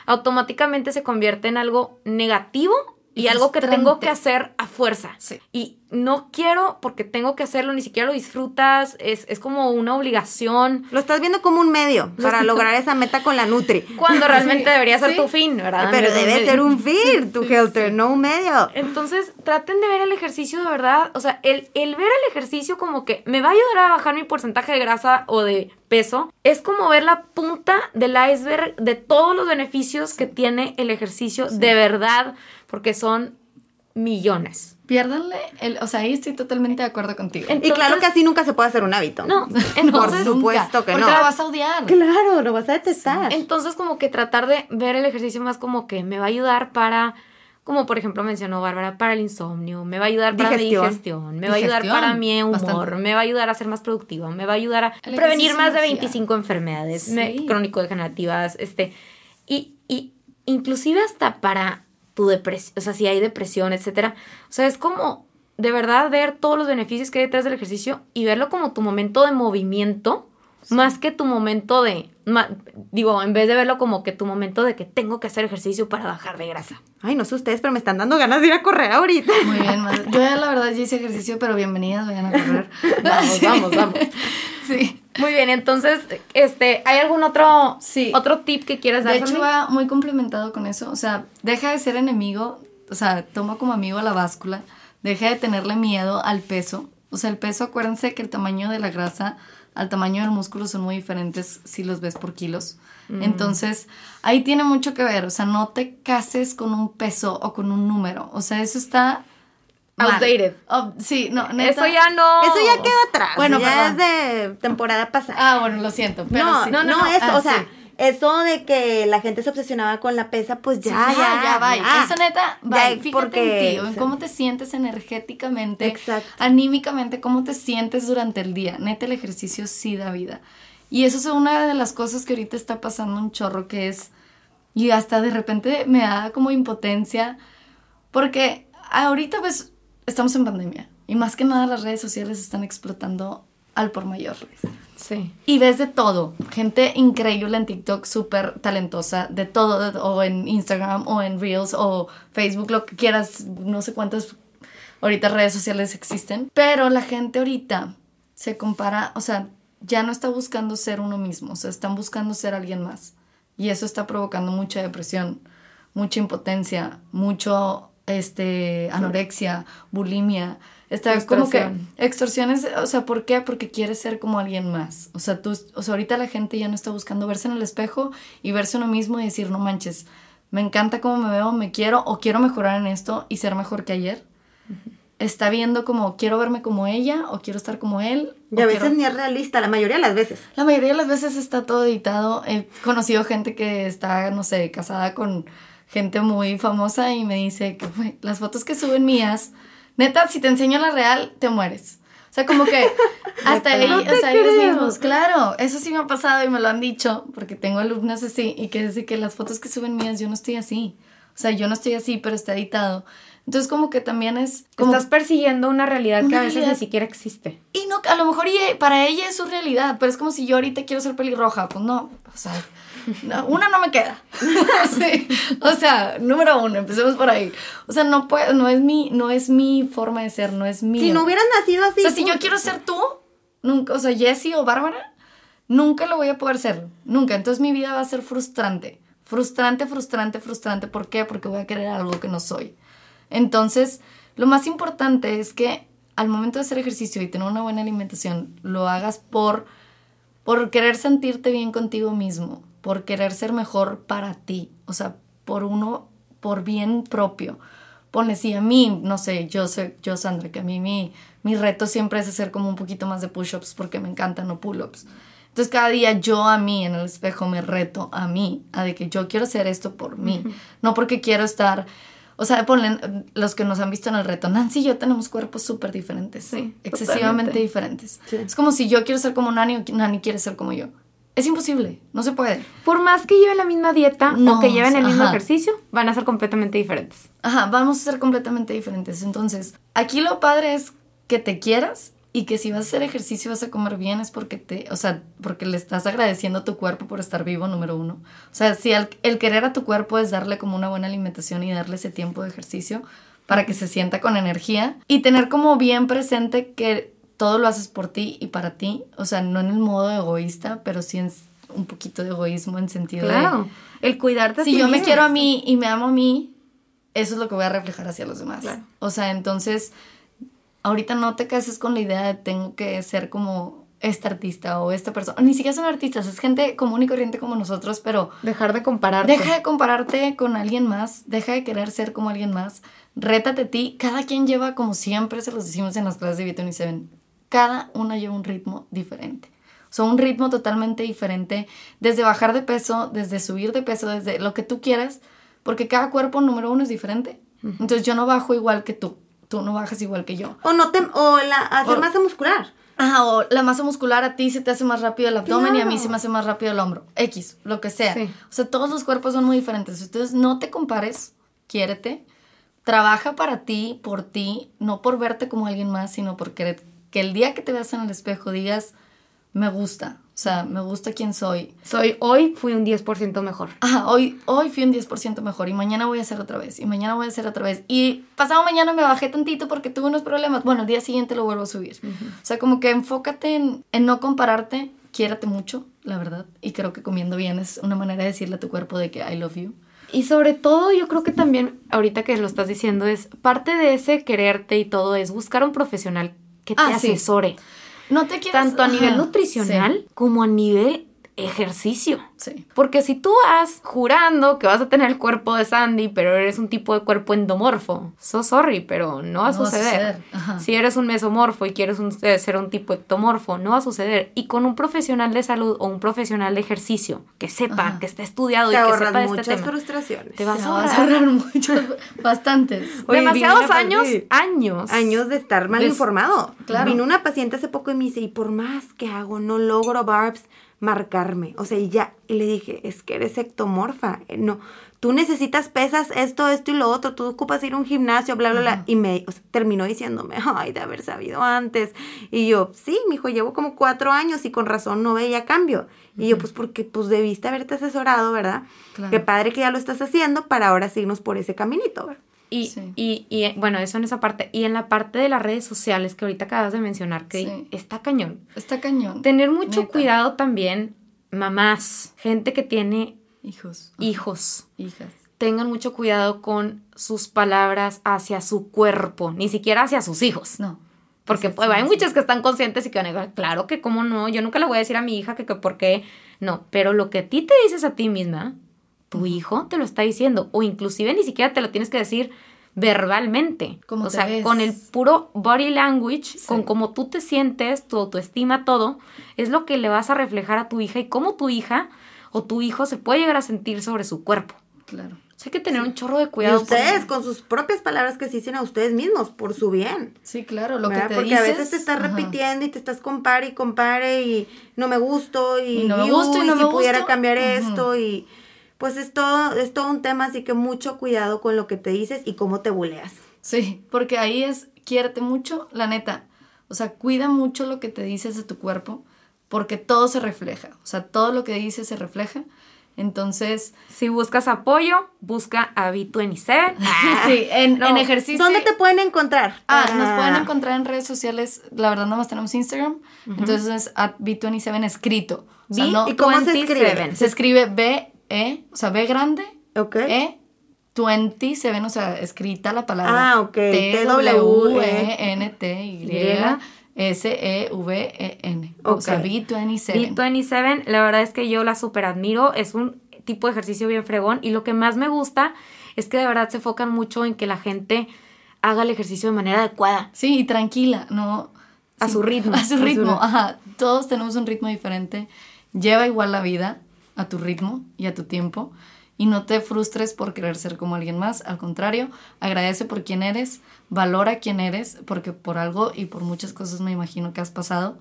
automáticamente se convierte en algo negativo y, algo que tengo que hacer a fuerza. Sí. Y no quiero porque tengo que hacerlo, ni siquiera lo disfrutas, es, es como una obligación. Lo estás viendo como un medio para lograr esa meta con la Nutri. Cuando realmente debería ser sí. tu fin, ¿verdad? Pero debe ser un fin, tu Helter, no un medio. Entonces, traten de ver el ejercicio de verdad. O sea, el, el ver el ejercicio como que me va a ayudar a bajar mi porcentaje de grasa o de peso, es como ver la punta del iceberg de todos los beneficios que tiene el ejercicio de verdad, porque son millones. Piérdanle, el, o sea, ahí estoy totalmente de acuerdo contigo. y claro que así nunca se puede hacer un hábito. No, Por entonces, supuesto que porque no. la vas a odiar. Claro, lo vas a detestar. entonces como que tratar de ver el ejercicio más como que me va a ayudar para, como por ejemplo mencionó Bárbara, para el insomnio, me va a ayudar para Digestión. mi digestión, me va a ayudar para mi humor, bastante. me va a ayudar a ser más productiva, me va a ayudar a El prevenir más de energía. 25 enfermedades me- Sí. crónico-degenerativas, este, y, y inclusive hasta para tu depresión, o sea, si hay depresión, etcétera. O sea, es como de verdad ver todos los beneficios que hay detrás del ejercicio y verlo como tu momento de movimiento, más que tu momento de, ma- digo, en vez de verlo como que tu momento de que tengo que hacer ejercicio para bajar de grasa. Ay, no sé ustedes, pero me están dando ganas de ir a correr ahorita. Muy bien, madre. Yo ya la verdad ya hice ejercicio, pero bienvenidas, vayan a correr. Vamos, Sí. vamos, vamos. Sí. Muy bien, entonces, este, ¿hay algún otro, Sí. otro tip que quieras dar? De hecho, va muy complementado con eso. O sea, deja de ser enemigo, o sea, toma como amigo la báscula, deja de tenerle miedo al peso. O sea, el peso, acuérdense que el tamaño de la grasa al tamaño del músculo son muy diferentes si los ves por kilos. Entonces, ahí tiene mucho que ver. O sea, no te cases con un peso o con un número. O sea, eso está... Outdated. Oh, sí, no, neta. Eso ya no. Eso ya queda atrás. Bueno, ya es perdón. de temporada pasada. Ah, bueno, lo siento. Pero no, sí. no, no, eso, Ah, o sea, sí. eso de que la gente se obsesionaba con la pesa, pues ya, Sí, ya, ya, va. ya. Eso neta, Ya, va. Fíjate porque- en ti, en cómo te sientes energéticamente, Exacto. anímicamente, cómo te sientes durante el día. Neta, el ejercicio sí da vida. Y eso es una de las cosas que ahorita está pasando un chorro, que es, y hasta de repente me da como impotencia, porque ahorita pues estamos en pandemia y más que nada las redes sociales están explotando al por mayor. Sí. Y ves de todo. Gente increíble en TikTok, súper talentosa, de todo, o en Instagram, o en Reels, o Facebook, lo que quieras, no sé cuántas ahorita redes sociales existen. Pero la gente ahorita se compara, o sea, ya no está buscando ser uno mismo, o sea, están buscando ser alguien más. Y eso está provocando mucha depresión, mucha impotencia, mucho este anorexia, bulimia. Está como que extorsiones, o sea, ¿por qué? Porque quieres ser como alguien más. O sea, tú, o sea, ahorita la gente ya no está buscando verse en el espejo y verse uno mismo y decir, no manches, me encanta cómo me veo, me quiero o quiero mejorar en esto y ser mejor que ayer. Está viendo como quiero verme como ella o quiero estar como él. Y a veces quiero- ni es realista, la mayoría de las veces. la mayoría de las veces está todo editado. He conocido gente que está, no sé, casada con gente muy famosa y me dice que "Güey, las fotos que suben mías, neta, si te enseño la real, te mueres. O sea, como que hasta Neta. ellos, No o sea, ellos mismos, claro, eso sí me ha pasado y me lo han dicho, porque tengo alumnas así y que dice que las fotos que suben mías, yo no estoy así. O sea, yo no estoy así, pero está editado. Entonces, como que también es como Estás persiguiendo una realidad que Una a veces realidad. ni siquiera existe. y no, a lo mejor y- para ella es su realidad, pero es como si yo ahorita quiero ser pelirroja. Pues no, o sea, no, una no me queda. Sí, O sea, número uno, empecemos por ahí. O sea, no puedo, no es mi, no es mi forma de ser, no es mi. Si no hubieras nacido así. o sea, si yo quiero ser tú, nunca, o sea, Jessie o Bárbara, nunca lo voy a poder ser. Nunca. Entonces mi vida va a ser frustrante. Frustrante, frustrante, frustrante. ¿Por qué? Porque voy a querer algo que no soy. Entonces, lo más importante es que al momento de hacer ejercicio y tener una buena alimentación, lo hagas por, por querer sentirte bien contigo mismo, por querer ser mejor para ti, o sea, por uno, por bien propio. Ponle, si a mí, no sé, yo sé, yo Sandra, que a mí mi, mi reto siempre es hacer como un poquito más de push-ups porque me encantan, no pull-ups. Entonces cada día yo a mí en el espejo me reto a mí, a de que yo quiero hacer esto por mí, no porque quiero estar, o sea, ponle, los que nos han visto en el reto, Nancy y yo tenemos cuerpos súper diferentes, Sí, excesivamente totalmente. diferentes. Es como si yo quiero ser como Nani o Nani quiere ser como yo. Es imposible, no se puede. Por más que lleven la misma dieta No, o que lleven el mismo ajá. ejercicio, van a ser completamente diferentes. Ajá, vamos a ser completamente diferentes. Entonces, aquí lo padre es que te quieras y que si vas a hacer ejercicio y vas a comer bien es porque te, o sea, porque le estás agradeciendo a tu cuerpo por estar vivo, número uno. O sea, si el, el querer a tu cuerpo es darle como una buena alimentación y darle ese tiempo de ejercicio para que se sienta con energía y tener como bien presente que todo lo haces por ti y para ti, o sea, no en el modo egoísta, pero sí en un poquito de egoísmo en sentido de Claro. El cuidarte. si yo me quiero a mí y me amo a mí, eso es lo que voy a reflejar hacia los demás. Claro. O sea, entonces, ahorita no te cases con la idea de tengo que ser como este artista o esta persona. Ni siquiera son artistas, es gente común y corriente como nosotros, pero Dejar de compararte. deja de compararte con alguien más, deja de querer ser como alguien más, rétate a ti. Cada quien lleva, como siempre se los decimos en las clases de Vitamin Seven, cada una lleva un ritmo diferente. O sea, un ritmo totalmente diferente, desde bajar de peso, desde subir de peso, desde lo que tú quieras, porque cada cuerpo, número uno, es diferente. Entonces yo no bajo igual que tú, tú no bajas igual que yo. O no te, o la, hacer O- masa muscular. Ajá, o la masa muscular a ti se te hace más rápido el abdomen y a mí se me hace más rápido el hombro. X, lo que sea. Sí. O sea, todos los cuerpos son muy diferentes. Entonces, no te compares, quiérete. Trabaja para ti, por ti, no por verte como alguien más, sino por querer que el día que te veas en el espejo digas, me gusta. O sea, me gusta quién soy. Soy hoy, fui un 10% mejor. Ajá, hoy, hoy fui un 10% mejor y mañana voy a hacer otra vez y mañana voy a hacer otra vez. Y pasado mañana me bajé tantito porque tuve unos problemas. Bueno, el día siguiente lo vuelvo a subir. O sea, como que enfócate en, en no compararte, quiérate mucho, la verdad. Y creo que comiendo bien es una manera de decirle a tu cuerpo de que I love you. Y sobre todo, yo creo que también, ahorita que lo estás diciendo, es parte de ese quererte y todo es buscar un profesional que te Ah, sí. No te quieres... Tanto a nivel Ajá, nutricional como a nivel ejercicio. Sí. Porque si tú vas jurando que vas a tener el cuerpo de Sandy, pero eres un tipo de cuerpo endomorfo, so sorry, pero no va a No va a suceder. suceder, ajá. Si eres un mesomorfo y quieres un- eh, ser un tipo ectomorfo, no va a suceder. Y con un profesional de salud o un profesional de ejercicio que sepa, Ajá. que esté estudiado Te y que sepa de este muchas tema. frustraciones. Te vas Te a vas a ahorrar ahorrar muchos, bastantes. Oye, demasiados años, años. Años de estar mal Des- informado. Claro. Vino una paciente hace poco y me dice, y por más que hago, no logro barbs marcarme. O sea, y ya, y le dije, es que eres ectomorfa. Eh, No, tú necesitas pesas, esto, esto y lo otro, tú ocupas ir a un gimnasio, bla, bla, bla. Y me o sea, terminó diciéndome, ay, de haber sabido antes. Y yo, sí, mijo, llevo como cuatro años y con razón no veía cambio. Y yo, pues porque pues debiste haberte asesorado, ¿verdad? Claro. Qué padre que ya lo estás haciendo para ahora seguirnos por ese caminito, ¿verdad? Y, Sí. y, y, bueno, eso en esa parte. Y en la parte de las redes sociales que ahorita acabas de mencionar, que Sí. está cañón. Está cañón. Tener mucho Neta. cuidado también, mamás, gente que tiene Hijos. hijos. Hijas. Tengan mucho cuidado con sus palabras hacia su cuerpo, ni siquiera hacia sus hijos. No. Porque pues, hay muchas que están conscientes y que van a decir, claro que cómo no, yo nunca le voy a decir a mi hija que, que por qué. No, pero lo que a ti te dices a ti misma, tu hijo te lo está diciendo, o inclusive ni siquiera te lo tienes que decir verbalmente. Cómo o sea, ves. con el puro body language, Sí. con cómo tú te sientes, tu autoestima, todo, es lo que le vas a reflejar a tu hija y cómo tu hija o tu hijo se puede llegar a sentir sobre su cuerpo. Claro. O sea, hay que tener un chorro de Y cuidado. por- ustedes, con sus propias palabras que se dicen a ustedes mismos, por su bien. Sí, claro, lo que te Porque dices. a veces te estás ajá. repitiendo y te estás compare y compare y no me gusto y, Y no me gusto y no si me pudiera gusto. cambiar esto y pues es todo, es todo un tema, así que mucho cuidado con lo que te dices y cómo te buleas. Sí, porque ahí es, quiérete mucho, la neta. O sea, cuida mucho lo que te dices de tu cuerpo, porque todo se refleja. O sea, todo lo que dices se refleja. Entonces, Si buscas apoyo, busca a B27. sí, en, no. en ejercicio. ¿Dónde te pueden encontrar? Ah, nos pueden encontrar en redes sociales. La verdad, nada más tenemos Instagram. Entonces es at B27 escrito. O sea, B- no, ¿Y cómo se 27. escribe? se escribe B, E, o sea, B grande, Ok. E, 27, o sea, escrita la palabra. Ah, ok. T, W, E, N, T, Y, Y. S, E, V, E, N. O sea, Ok. B27. B27, la verdad es que yo la super admiro, es un tipo de ejercicio bien fregón y lo que más me gusta es que de verdad se enfocan mucho en que la gente haga el ejercicio de manera adecuada. Sí, y tranquila, no. A sí, su ritmo. A su A su ritmo, ritmo. ajá. Todos tenemos un ritmo diferente. Lleva igual la vida a tu ritmo y a tu tiempo. Y no te frustres por querer ser como alguien más. Al contrario, agradece por quién eres, valora quién eres, porque por algo y por muchas cosas me imagino que has pasado.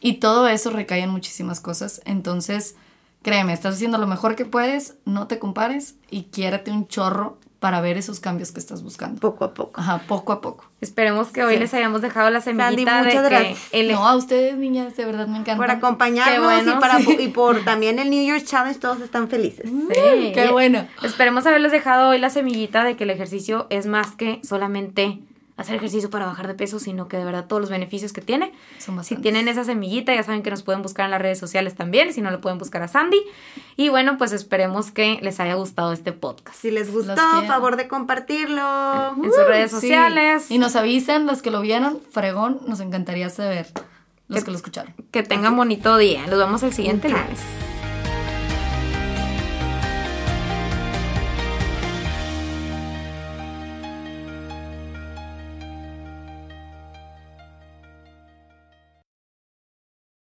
Y todo eso recae en muchísimas cosas. Entonces, créeme, estás haciendo lo mejor que puedes, no te compares y quiérate un chorro para ver esos cambios que estás buscando. Poco a poco. Ajá, poco a poco. Esperemos que hoy Sí. les hayamos dejado la semillita muchas de que gracias. el No, a ustedes, niñas, de verdad me encanta. Por acompañarnos bueno, y, para, sí. y por también el New Year's Challenge, todos están felices. Sí. Qué bueno. Esperemos haberles dejado hoy la semillita de que el ejercicio es más que solamente hacer ejercicio para bajar de peso, sino que de verdad todos los beneficios que tiene. Son Si tienen esa semillita, ya saben que nos pueden buscar en las redes sociales también, si no lo pueden buscar a Sandy. Y bueno, pues esperemos que les haya gustado este podcast. Si les gustó, favor de compartirlo. En sus redes Sí. sociales. Y nos avisan los que lo vieron, fregón, nos encantaría saber. los que lo escucharon. Que tengan bonito día. Nos vemos el siguiente lunes.